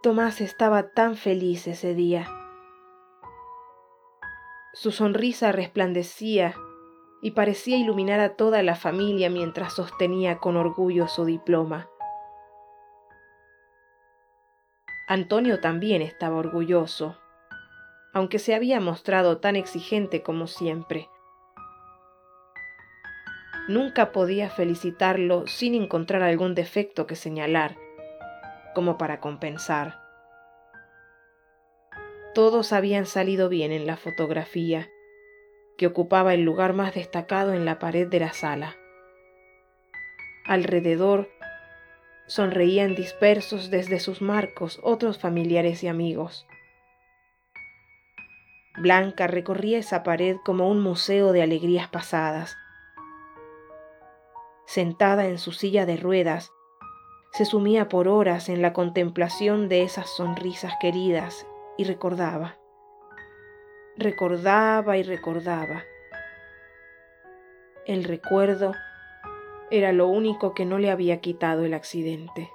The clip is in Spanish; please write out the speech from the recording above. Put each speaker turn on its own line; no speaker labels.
Tomás estaba tan feliz ese día. Su sonrisa resplandecía y parecía iluminar a toda la familia mientras sostenía con orgullo su diploma. Antonio también estaba orgulloso, aunque se había mostrado tan exigente como siempre. Nunca podía felicitarlo sin encontrar algún defecto que señalar, como para compensar. Todos habían salido bien en la fotografía, que ocupaba el lugar más destacado en la pared de la sala. Alrededor sonreían dispersos desde sus marcos otros familiares y amigos. Blanca recorría esa pared como un museo de alegrías pasadas. Sentada en su silla de ruedas, se sumía por horas en la contemplación de esas sonrisas queridas y recordaba, recordaba y recordaba. El recuerdo era lo único que no le había quitado el accidente.